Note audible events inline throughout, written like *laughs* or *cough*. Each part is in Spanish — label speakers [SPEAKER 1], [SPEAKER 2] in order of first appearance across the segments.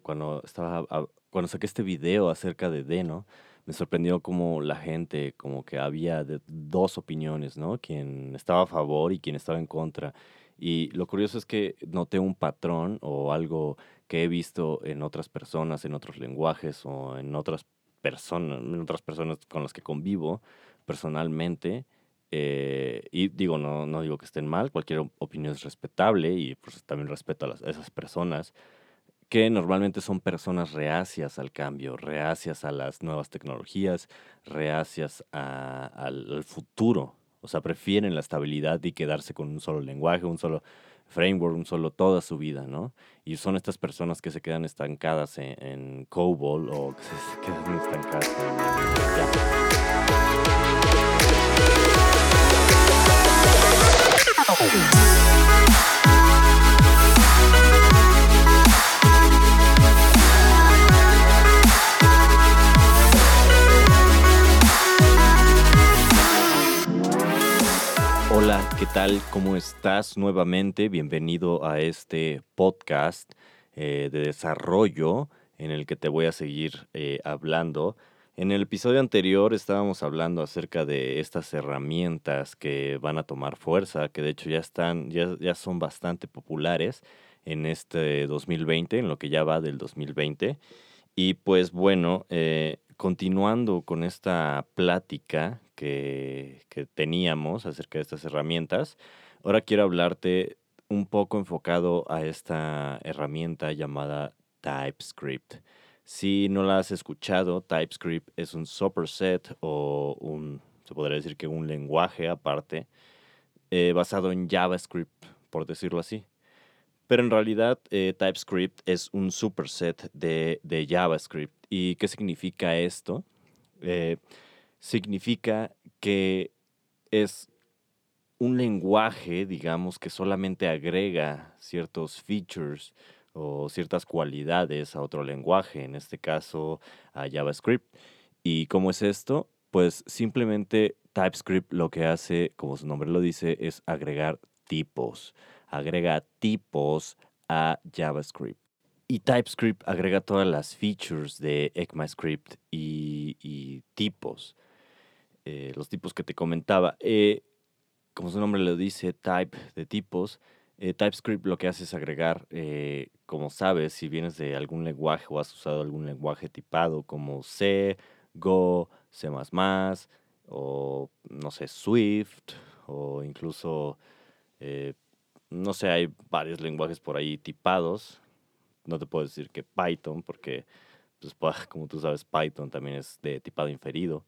[SPEAKER 1] cuando estaba cuando saqué este video acerca de Deno, me sorprendió como la gente, como que había dos opiniones, ¿no? Quien estaba a favor y quien estaba en contra. Y lo curioso es que noté un patrón o algo que he visto en otras personas, en otros lenguajes o en otras personas, en otras personas con las que convivo personalmente. Eh, y digo, no, no digo que estén mal, cualquier opinión es respetable y pues también respeto a, esas personas que normalmente son personas reacias al cambio, reacias a las nuevas tecnologías, reacias al futuro. O sea, prefieren la estabilidad y quedarse con un solo lenguaje, un solo framework, un solo toda su vida, ¿no? Y son estas personas que se quedan estancadas en, en COBOL o que se *laughs* quedan estancadas en... ¿qué tal? ¿Cómo estás nuevamente? Bienvenido a este podcast eh, de desarrollo en el que te voy a seguir eh, hablando. En el episodio anterior estábamos hablando acerca de estas herramientas que van a tomar fuerza, que de hecho ya están, ya, ya son bastante populares en este 2020, en lo que ya va del 2020. Y pues bueno, eh, continuando con esta plática que, teníamos acerca de estas herramientas, ahora quiero hablarte un poco enfocado a esta herramienta llamada TypeScript. Si no la has escuchado, TypeScript es un superset o un, se podría decir que un lenguaje aparte eh, basado en JavaScript, por decirlo así. Pero en realidad eh, TypeScript es un superset de, de JavaScript. ¿Y qué significa esto? Eh, significa que es un lenguaje, digamos, que solamente agrega ciertos features o ciertas cualidades a otro lenguaje, en este caso a JavaScript. ¿Y cómo es esto? Pues simplemente TypeScript lo que hace, como su nombre lo dice, es agregar tipos. Agrega tipos a JavaScript. Y TypeScript agrega todas las features de ECMAScript y, y tipos. Eh, los tipos que te comentaba. Eh, como su nombre lo dice, type de tipos. Eh, TypeScript lo que hace es agregar, como sabes, si vienes de algún lenguaje o has usado algún lenguaje tipado como C, Go, C ⁇ o no sé, Swift, o incluso, no sé, hay varios lenguajes por ahí tipados. No te puedo decir que Python, porque, pues, *laughs* como tú sabes, Python también es de tipado inferido.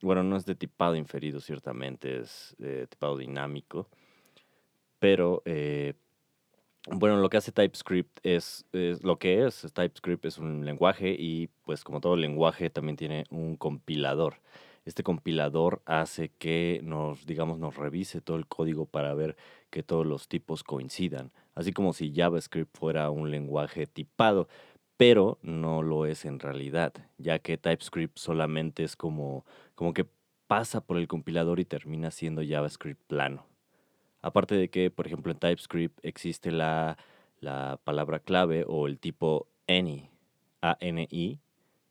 [SPEAKER 1] Bueno, no es de tipado inferido, ciertamente, es de tipado dinámico. Pero, eh, bueno, lo que hace TypeScript es, lo que es. TypeScript es un lenguaje y, pues, como todo lenguaje, también tiene un compilador. Este compilador hace que nos, digamos, nos revise todo el código para ver que todos los tipos coincidan. Así como si JavaScript fuera un lenguaje tipado pero no lo es en realidad, ya que TypeScript solamente es como, como que pasa por el compilador y termina siendo JavaScript plano. Aparte de que, por ejemplo, en TypeScript existe la, la palabra clave o el tipo any, A-N-I,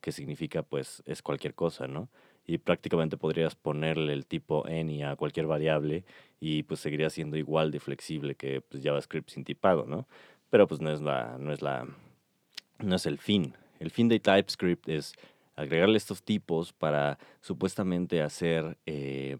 [SPEAKER 1] que significa pues es cualquier cosa, ¿no? Y prácticamente podrías ponerle el tipo any a cualquier variable y pues seguiría siendo igual de flexible que pues, JavaScript sin tipado, ¿no? Pero pues no es la, no es la, no es el fin. El fin de TypeScript es agregarle estos tipos para supuestamente hacer eh,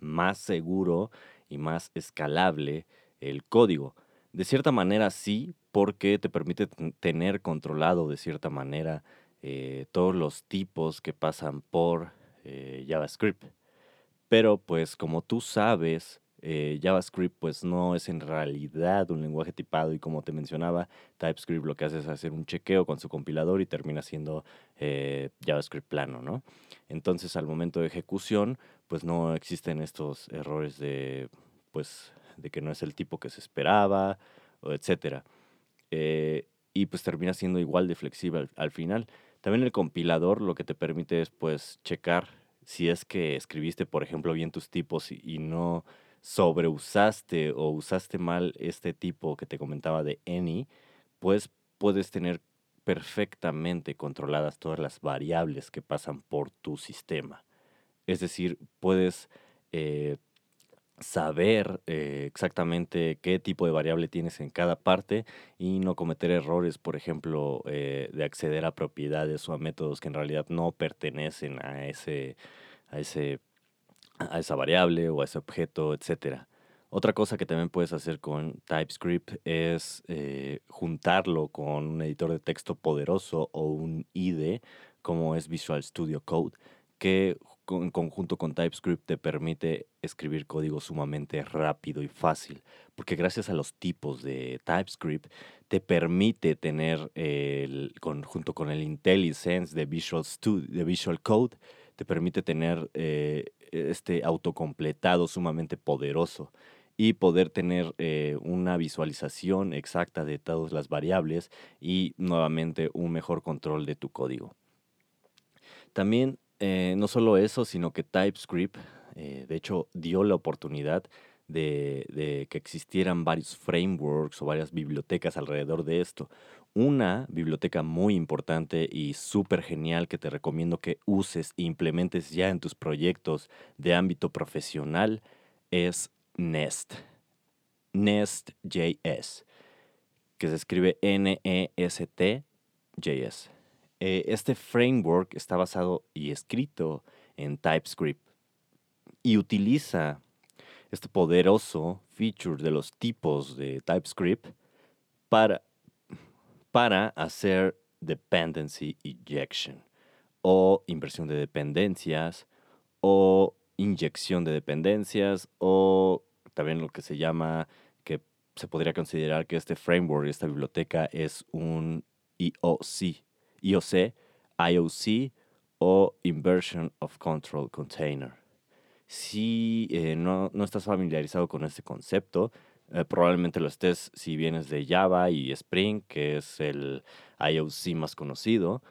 [SPEAKER 1] más seguro y más escalable el código. De cierta manera sí, porque te permite tener controlado de cierta manera eh, todos los tipos que pasan por eh, JavaScript. Pero pues como tú sabes, eh, JavaScript pues no es en realidad un lenguaje tipado y como te mencionaba, TypeScript lo que hace es hacer un chequeo con su compilador y termina siendo JavaScript plano, ¿no? Entonces al momento de ejecución pues no existen estos errores de pues de que no es el tipo que se esperaba, o etcétera. Y pues termina siendo igual de flexible al, final. También el compilador lo que te permite es pues checar si es que escribiste, por ejemplo, bien tus tipos y no sobreusaste o usaste mal este tipo que te comentaba de any, pues puedes tener perfectamente controladas todas las variables que pasan por tu sistema. Es decir, puedes eh, saber eh, exactamente qué tipo de variable tienes en cada parte y no cometer errores, por ejemplo, eh, de acceder a propiedades o a métodos que en realidad no pertenecen a ese, a ese, a esa variable o a ese objeto, etcétera. Otra cosa que también puedes hacer con TypeScript es eh, juntarlo con un editor de texto poderoso o un IDE como es Visual Studio Code, que en conjunto con TypeScript te permite escribir código sumamente rápido y fácil, porque gracias a los tipos de TypeScript te permite tener, el, junto con el IntelliSense de Visual, Studio, de Visual Code, te permite tener eh, este autocompletado sumamente poderoso y poder tener eh, una visualización exacta de todas las variables y nuevamente un mejor control de tu código. También eh, no solo eso, sino que TypeScript, eh, de hecho, dio la oportunidad de, que existieran varios frameworks o varias bibliotecas alrededor de esto. Una biblioteca muy importante y súper genial que te recomiendo que uses e implementes ya en tus proyectos de ámbito profesional es Nest. Nest.js, que se escribe N-E-S-T-JS. Eh, este framework está basado y escrito en TypeScript y utiliza este poderoso feature de los tipos de TypeScript para, para hacer dependency injection o inversión de dependencias o inyección de dependencias o también lo que se llama que se podría considerar que este framework, esta biblioteca es un IOC, IOC, IOC o Inversion of Control Container. Si eh, no, estás familiarizado con este concepto, eh, probablemente lo estés si vienes de Java y Spring, que es el IOC más conocido.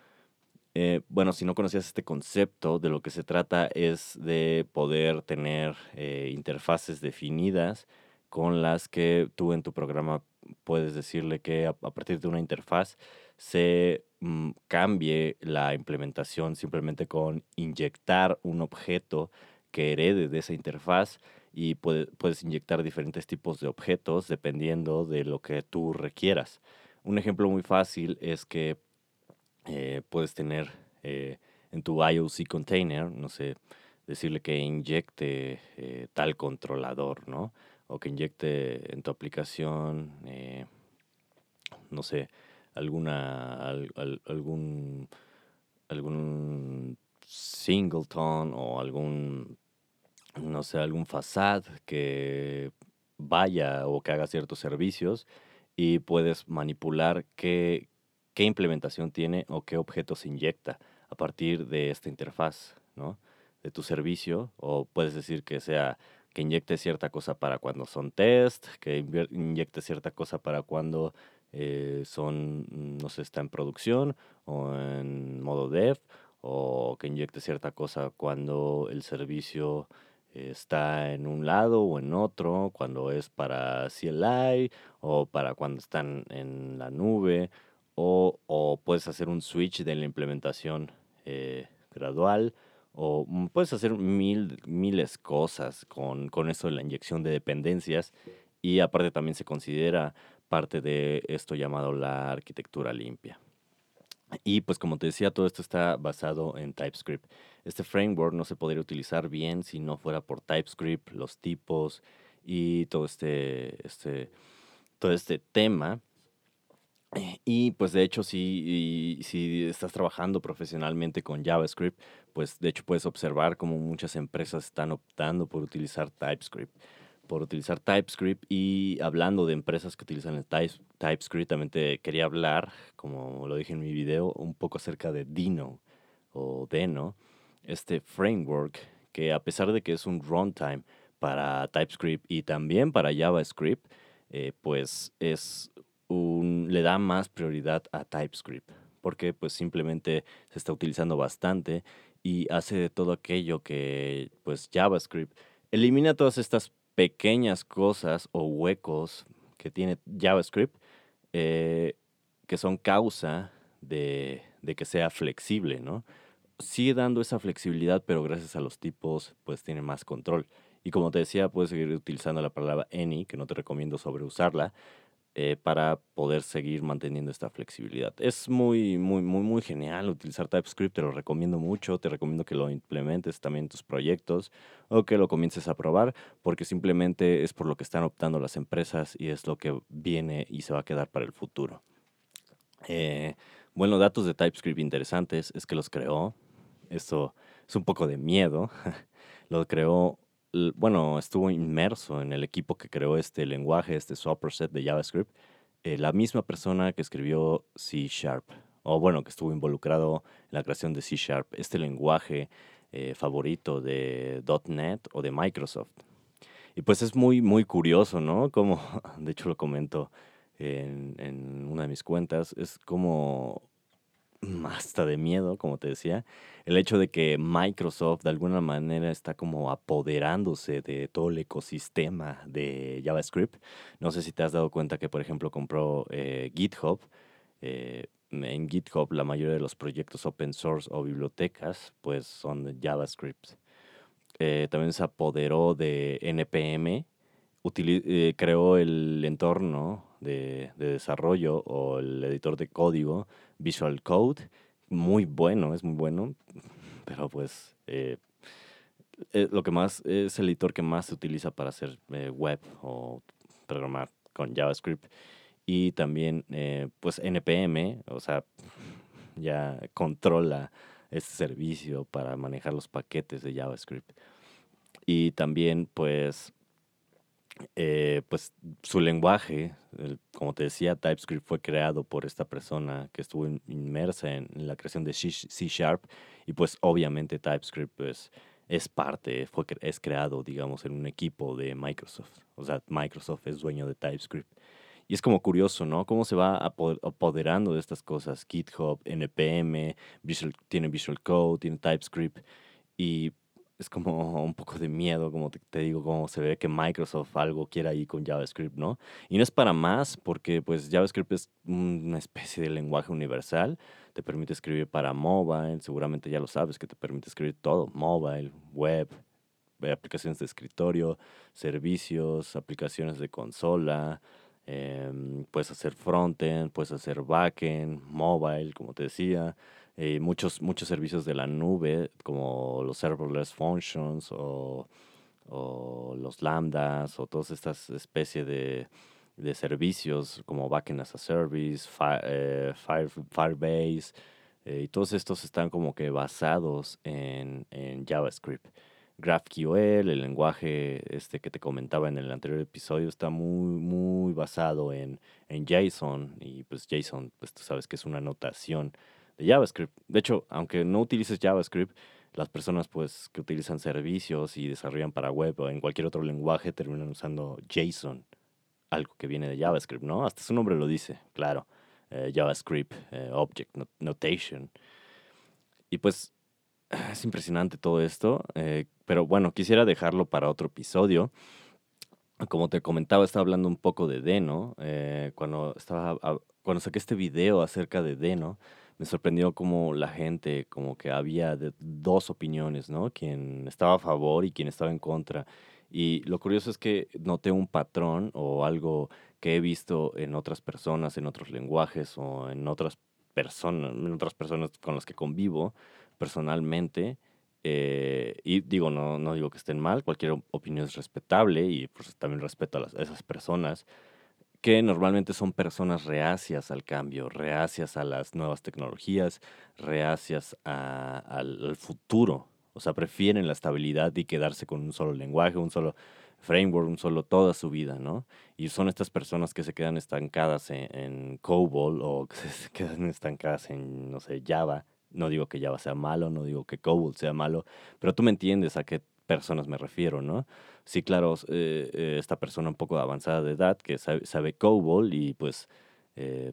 [SPEAKER 1] Eh, bueno, si no conocías este concepto, de lo que se trata es de poder tener interfaces definidas con las que tú en tu programa puedes decirle que a, partir de una interfaz se mm, cambie la implementación simplemente con inyectar un objeto que herede de esa interfaz y puedes inyectar diferentes tipos de objetos dependiendo de lo que tú requieras. Un ejemplo muy fácil es que eh, puedes tener eh, en tu IOC container, no sé, decirle que inyecte eh, tal controlador, ¿no? O que inyecte en tu aplicación, no sé, alguna, algún, algún singleton o algún, no sé, algún facade que vaya o que haga ciertos servicios y puedes manipular qué, qué implementación tiene o qué objetos inyecta a partir de esta interfaz, ¿no? De tu servicio, o puedes decir que sea que inyecte cierta cosa para cuando son test, que inyecte cierta cosa para cuando eh, son, no sé, está en producción o en modo dev, o que inyecte cierta cosa cuando el servicio está en un lado o en otro, cuando es para CLI o para cuando están en la nube o, puedes hacer un switch de la implementación eh, gradual o mm, puedes hacer mil, miles cosas con, con eso de la inyección de dependencias y aparte también se considera parte de esto llamado la arquitectura limpia. Y pues como te decía, todo esto está basado en TypeScript. Este framework no se podría utilizar bien si no fuera por TypeScript, los tipos y todo este, este, todo este tema y pues de hecho, si, si estás trabajando profesionalmente con JavaScript, pues de hecho puedes observar cómo muchas empresas están optando por utilizar TypeScript. Por utilizar TypeScript y hablando de empresas que utilizan el TypeScript, también te quería hablar, como lo dije en mi video, un poco acerca de Dino o Deno, este framework que a pesar de que es un runtime para TypeScript y también para JavaScript, eh, pues es le da más prioridad a TypeScript, porque pues simplemente se está utilizando bastante y hace de todo aquello que pues JavaScript elimina todas estas pequeñas cosas o huecos que tiene JavaScript eh, que son causa de, de que sea flexible, ¿no? Sigue dando esa flexibilidad, pero gracias a los tipos, pues tiene más control. Y como te decía, puedes seguir utilizando la palabra any, que no te recomiendo sobreusarla, eh, para poder seguir manteniendo esta flexibilidad. Es muy, muy, muy, muy genial utilizar TypeScript, te lo recomiendo mucho, te recomiendo que lo implementes también en tus proyectos o que lo comiences a probar, porque simplemente es por lo que están optando las empresas y es lo que viene y se va a quedar para el futuro. Eh, bueno, datos de TypeScript interesantes es que los creó, esto es un poco de miedo, *laughs* lo creó bueno, estuvo inmerso en el equipo que creó este lenguaje, este set de JavaScript, eh, la misma persona que escribió C Sharp, o bueno, que estuvo involucrado en la creación de C Sharp, este lenguaje eh, favorito de .NET o de Microsoft. Y pues es muy, muy curioso, ¿no? Como, *laughs* de hecho lo comento en, en una de mis cuentas, es como hasta de miedo, como te decía, el hecho de que Microsoft de alguna manera está como apoderándose de todo el ecosistema de JavaScript. No sé si te has dado cuenta que, por ejemplo, compró eh, GitHub. Eh, en GitHub la mayoría de los proyectos open source o bibliotecas pues son JavaScript. Eh, también se apoderó de NPM, creó el entorno de, desarrollo o el editor de código Visual Code, muy bueno, es muy bueno, *laughs* pero pues eh, eh, lo que más es el editor que más se utiliza para hacer eh, web o programar con JavaScript y también pues NPM, o sea, *laughs* ya controla este servicio para manejar los paquetes de JavaScript. Y también pues eh, pues su lenguaje, como te decía, TypeScript fue creado por esta persona que estuvo inmersa en, la creación de C Sharp y pues obviamente TypeScript pues, es parte, fue, es creado digamos en un equipo de Microsoft. O sea, Microsoft es dueño de TypeScript. Y es como curioso, ¿no? Cómo se va apoderando de estas cosas. GitHub, NPM, tiene Visual Code, tiene TypeScript. Y es como un poco de miedo, como te, digo, como se ve que Microsoft algo quiere ahí con JavaScript, ¿no? Y no es para más, porque pues JavaScript es una especie de lenguaje universal, te permite escribir para mobile, seguramente ya lo sabes, que te permite escribir todo, mobile, web, eh, aplicaciones de escritorio, servicios, aplicaciones de consola, em, puedes hacer frontend, puedes hacer backend, mobile, como te decía, eh, muchos, muchos servicios de la nube, como los serverless functions o, los lambdas o todas estas especies de, servicios como backend as a service, eh, Firebase, eh, y todos estos están como que basados en, JavaScript. GraphQL, el lenguaje este que te comentaba en el anterior episodio, está muy, muy basado en, en JSON. Y pues JSON, pues tú sabes que es una notación JavaScript. De hecho, aunque no utilices JavaScript, las personas pues que utilizan servicios y desarrollan para web o en cualquier otro lenguaje terminan usando JSON, algo que viene de JavaScript, ¿no? Hasta su nombre lo dice, claro. Eh, JavaScript, eh, Object Notation. Y pues *sighs* es impresionante todo esto, eh, pero bueno, quisiera dejarlo para otro episodio. Como te comentaba, estaba hablando un poco de Deno. cuando, estaba, cuando saqué este video acerca de Deno, me sorprendió como la gente, como que había dos opiniones, ¿no? Quien estaba a favor y quien estaba en contra. Y lo curioso es que noté un patrón o algo que he visto en otras personas, en otros lenguajes o en otras personas, en otras personas con las que convivo personalmente. Eh, y digo, no, no digo que estén mal, cualquier opinión es respetable y pues también respeto a, a esas personas que normalmente son personas reacias al cambio, reacias a las nuevas tecnologías, reacias al, futuro. O sea, prefieren la estabilidad y quedarse con un solo lenguaje, un solo framework, un solo toda su vida, ¿no? Y son estas personas que se quedan estancadas en, en COBOL o que *laughs* se quedan estancadas en, no sé, Java. No digo que Java sea malo, no digo que COBOL sea malo, pero tú me entiendes a qué personas me refiero, ¿no? Sí, claro, eh, eh, esta persona un poco avanzada de edad que sabe, sabe COBOL y pues eh,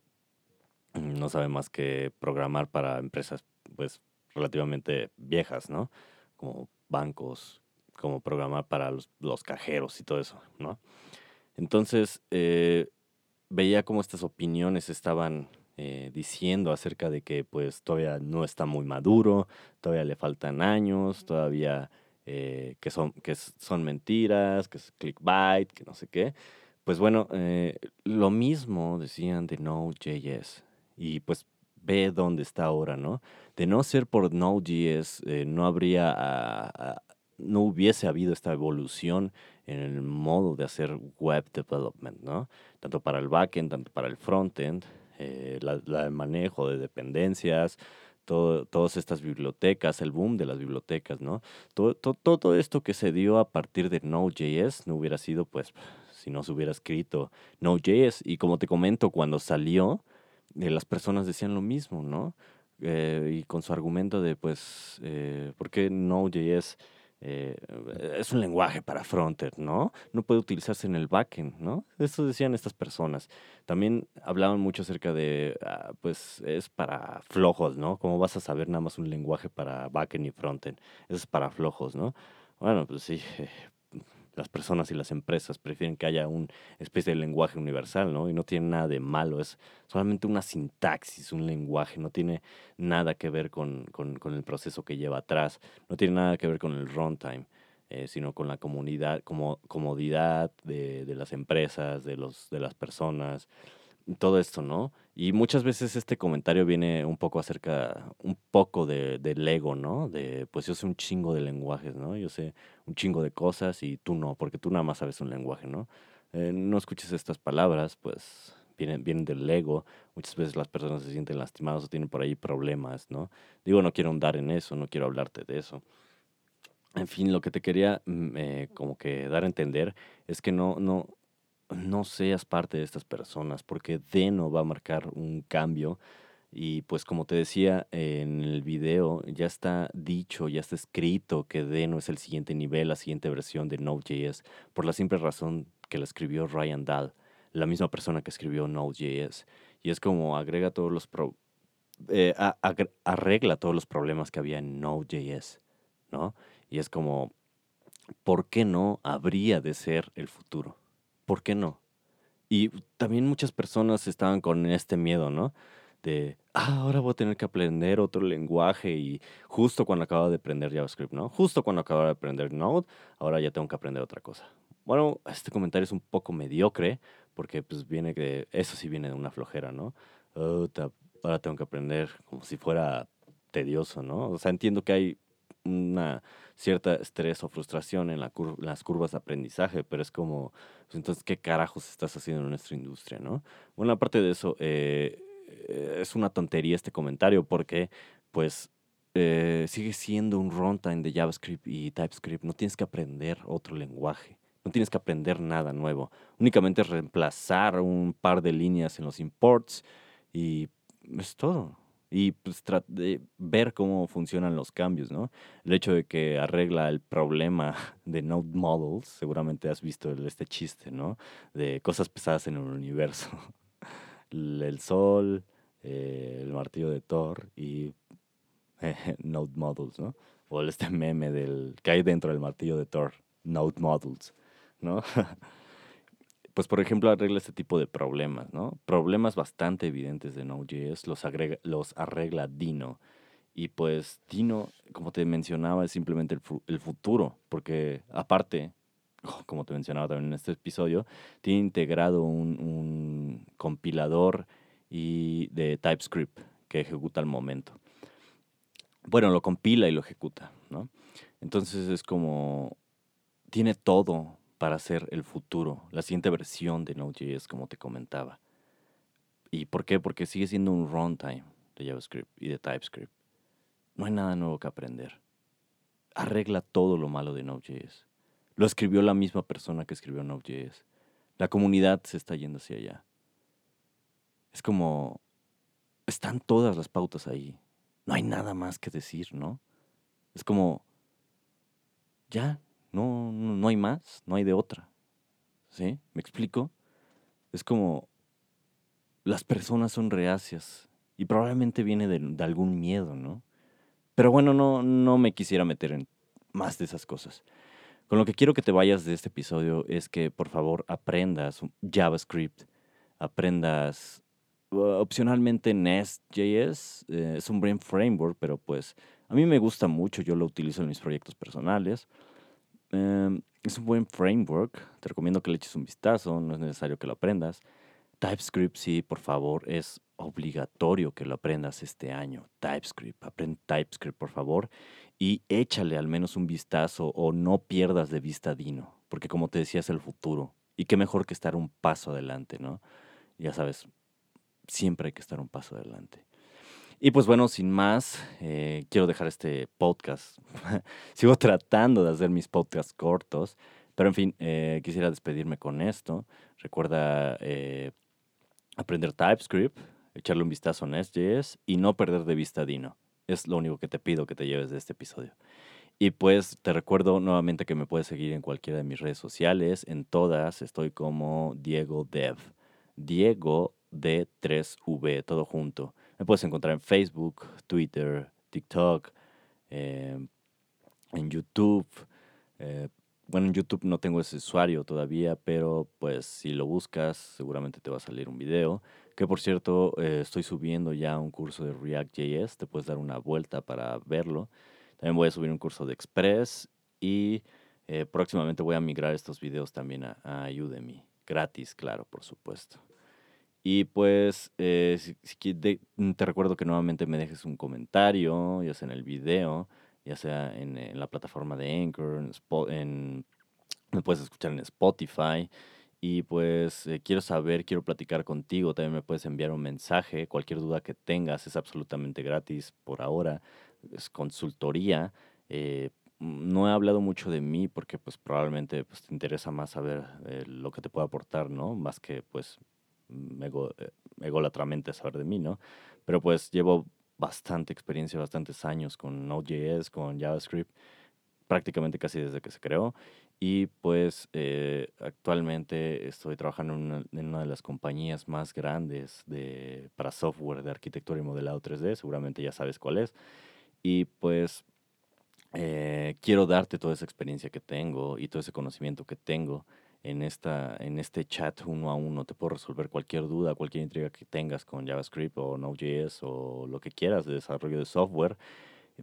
[SPEAKER 1] no sabe más que programar para empresas pues relativamente viejas, ¿no? Como bancos, como programar para los, cajeros y todo eso, ¿no? Entonces, veía cómo estas opiniones estaban diciendo acerca de que pues todavía no está muy maduro, todavía le faltan años, todavía eh, que, son, que son mentiras, que es clickbait, que no sé qué. Pues bueno, eh, lo mismo decían de Node.js y pues ve dónde está ahora, ¿no? De no ser por Node.js, no habría, ah, ah, no hubiese habido esta evolución en el modo de hacer web development, ¿no? Tanto para el backend, tanto para el frontend, eh, la, el manejo de dependencias, todo, todas estas bibliotecas, el boom de las bibliotecas, ¿no? Todo, todo, esto que se dio a partir de Node.js no hubiera sido, pues, si no se hubiera escrito Node.js. Y como te comento, cuando salió, eh, las personas decían lo mismo, ¿no? Eh, y con su argumento de, pues, eh, ¿por qué Node.js eh, es un lenguaje para frontend, ¿no? No puede utilizarse en el backend, ¿no? Eso decían estas personas. También hablaban mucho acerca de, ah, pues es para flojos, ¿no? ¿Cómo vas a saber nada más un lenguaje para backend y frontend? Eso es para flojos, ¿no? Bueno, pues sí, las personas y las empresas prefieren que haya una especie de lenguaje universal, ¿no? Y no tiene nada de malo, es solamente una sintaxis, un lenguaje, no tiene nada que ver con, el proceso que lleva atrás, no tiene nada que ver con el runtime, eh, sino con la comunidad, como, comodidad de, de, las empresas, de, los, de las personas, todo esto, ¿no? Y muchas veces este comentario viene un poco acerca, un poco de, del ego, ¿no? De, pues yo sé un chingo de lenguajes, ¿no? Yo sé un chingo de cosas y tú no, porque tú nada más sabes un lenguaje, ¿no? Eh, no escuches estas palabras, pues vienen, vienen del ego. Muchas veces las personas se sienten lastimadas o tienen por ahí problemas, ¿no? Digo, no quiero andar en eso, no quiero hablarte de eso. En fin, lo que te quería mm, eh, como que dar a entender es que no, no, no seas parte de estas personas, porque Deno va a marcar un cambio. Y pues como te decía en el video, ya está dicho, ya está escrito que Deno es el siguiente nivel, la siguiente versión de Node.js, por la simple razón que la escribió Ryan Dahl, la misma persona que escribió Node.js. Y es como agrega todos los eh, arregla todos los problemas que había en Node.js, ¿no? Y es como, ¿por qué no habría de ser el futuro? ¿Por qué no? Y también muchas personas estaban con este miedo, ¿no? De, ah, ahora voy a tener que aprender otro lenguaje y justo cuando acabo de aprender JavaScript, ¿no? Justo cuando acabo de aprender Node, ahora ya tengo que aprender otra cosa. Bueno, este comentario es un poco mediocre porque pues viene que, eso sí viene de una flojera, ¿no? ahora tengo que aprender como si fuera tedioso, ¿no? O sea, entiendo que hay una cierta estrés o frustración en las curvas de aprendizaje, pero es como, pues, entonces, ¿qué carajos estás haciendo en nuestra industria, no? Bueno, aparte de eso, eh, es una tontería este comentario porque, pues, eh, sigue siendo un runtime de JavaScript y TypeScript. No tienes que aprender otro lenguaje. No tienes que aprender nada nuevo. Únicamente reemplazar un par de líneas en los imports y es todo y pues de ver cómo funcionan los cambios, ¿no? El hecho de que arregla el problema *laughs* de Node Models, seguramente has visto este chiste, ¿no? De cosas pesadas en el universo. *laughs* El sol, eh, el martillo de Thor y *laughs* Node Models, ¿no? O este meme del que hay dentro del martillo de Thor, Node Models, ¿no? Pues por ejemplo arregla este tipo de problemas, ¿no? Problemas bastante evidentes de Node.js los, los arregla Dino. Y pues Dino, como te mencionaba, es simplemente el, futuro, porque aparte, *laughs* como te mencionaba también en este episodio, tiene integrado un, compilador y de TypeScript que ejecuta al momento. Bueno, lo compila y lo ejecuta, ¿no? Entonces es como, tiene todo para ser el futuro, la siguiente versión de Node.js, como te comentaba. ¿Y por qué? Porque sigue siendo un runtime de JavaScript y de TypeScript. No hay nada nuevo que aprender. Arregla todo lo malo de Node.js. Lo escribió la misma persona que escribió Node.js. La comunidad se está yendo hacia allá. Es como... Están todas las pautas ahí. No hay nada más que decir, ¿no? Es como... Ya, no, no, hay más, no hay de otra. ¿Sí? ¿Me explico? Es como las personas son reacias y probablemente viene de, algún miedo, ¿no? Pero bueno, no, no me quisiera meter en más de esas cosas. Con lo que quiero que te vayas de este episodio es que por favor aprendas JavaScript, aprendas opcionalmente Nest.js eh, es un brain framework, pero pues a mí me gusta mucho, yo lo utilizo en mis proyectos personales. Em, es un buen framework, te recomiendo que le eches un vistazo, no es necesario que lo aprendas. TypeScript, sí, por favor, es obligatorio que lo aprendas este año. TypeScript, aprende TypeScript, por favor, y échale al menos un vistazo o no pierdas de vista Dino, porque como te decía, es el futuro. Y qué mejor que estar un paso adelante, ¿no? Ya sabes, siempre hay que estar un paso adelante. Y pues bueno, sin más, eh, quiero dejar este podcast. *laughs* Sigo tratando de hacer mis podcasts cortos, pero en fin, eh, quisiera despedirme con esto. Recuerda eh, aprender TypeScript, echarle un vistazo a Nest.js y no perder de vista Dino. Es lo único que te pido que te lleves de este episodio. Y pues te recuerdo nuevamente que me puedes seguir en cualquiera de mis redes sociales. En todas estoy como Diego Dev. Diego D3V, todo junto. Me puedes encontrar en Facebook, Twitter, TikTok, em, en YouTube. Eh, bueno, en YouTube no tengo ese usuario todavía, pero pues si lo buscas seguramente te va a salir un video. Que por cierto, eh, estoy subiendo ya un curso de React.js, te puedes dar una vuelta para verlo. También voy a subir un curso de Express y eh, próximamente voy a migrar estos videos también a, a Udemy. Gratis, claro, por supuesto. Y pues eh, te recuerdo que nuevamente me dejes un comentario, ya sea en el video ya sea en, la plataforma de Anchor, en, me puedes escuchar en Spotify. Y pues eh, quiero saber, quiero platicar contigo, también me puedes enviar un mensaje, cualquier duda que tengas es absolutamente gratis por ahora, es consultoría. Eh, no he hablado mucho de mí porque pues probablemente pues, te interesa más saber lo que te puedo aportar, ¿no? Más que pues ego, egolatramente saber de mí, ¿no? Pero pues llevo bastante experiencia, bastantes años con Node.js, con JavaScript, prácticamente casi desde que se creó. Y pues eh, actualmente estoy trabajando en una, de las compañías más grandes de, para software de arquitectura y modelado 3D, seguramente ya sabes cuál es. Y pues eh, quiero darte toda esa experiencia que tengo y todo ese conocimiento que tengo en, esta, en este chat uno a uno. Te puedo resolver cualquier duda, cualquier intriga que tengas con JavaScript o Node.js o lo que quieras de desarrollo de software.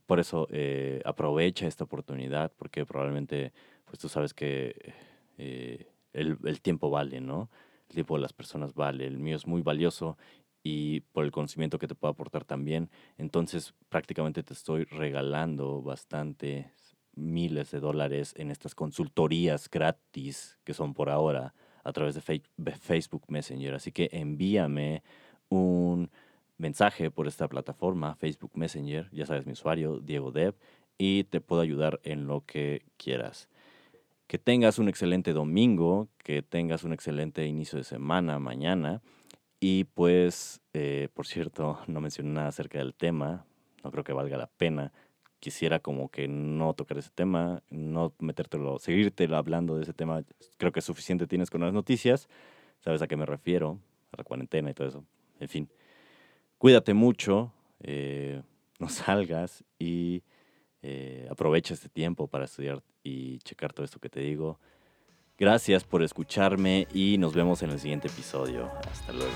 [SPEAKER 1] Por eso eh, aprovecha esta oportunidad porque probablemente pues tú sabes que eh, el, el, tiempo vale, ¿no? El tiempo de las personas vale. El mío es muy valioso y por el conocimiento que te puedo aportar también. Entonces prácticamente te estoy regalando bastante miles de dólares en estas consultorías gratis que son por ahora a través de Facebook Messenger. Así que envíame un mensaje por esta plataforma, Facebook Messenger, ya sabes mi usuario, Diego Dev, y te puedo ayudar en lo que quieras. Que tengas un excelente domingo, que tengas un excelente inicio de semana mañana. Y pues, eh, por cierto, *laughs* no mencioné nada acerca del tema, no creo que valga la pena quisiera como que no tocar ese tema, no metértelo, seguirte hablando de ese tema. Creo que suficiente tienes con las noticias. Sabes a qué me refiero, a la cuarentena y todo eso. En fin, cuídate mucho, eh, *laughs* no salgas y eh, aprovecha este tiempo para estudiar y checar todo esto que te digo. Gracias por escucharme y nos vemos en el siguiente episodio. Hasta luego.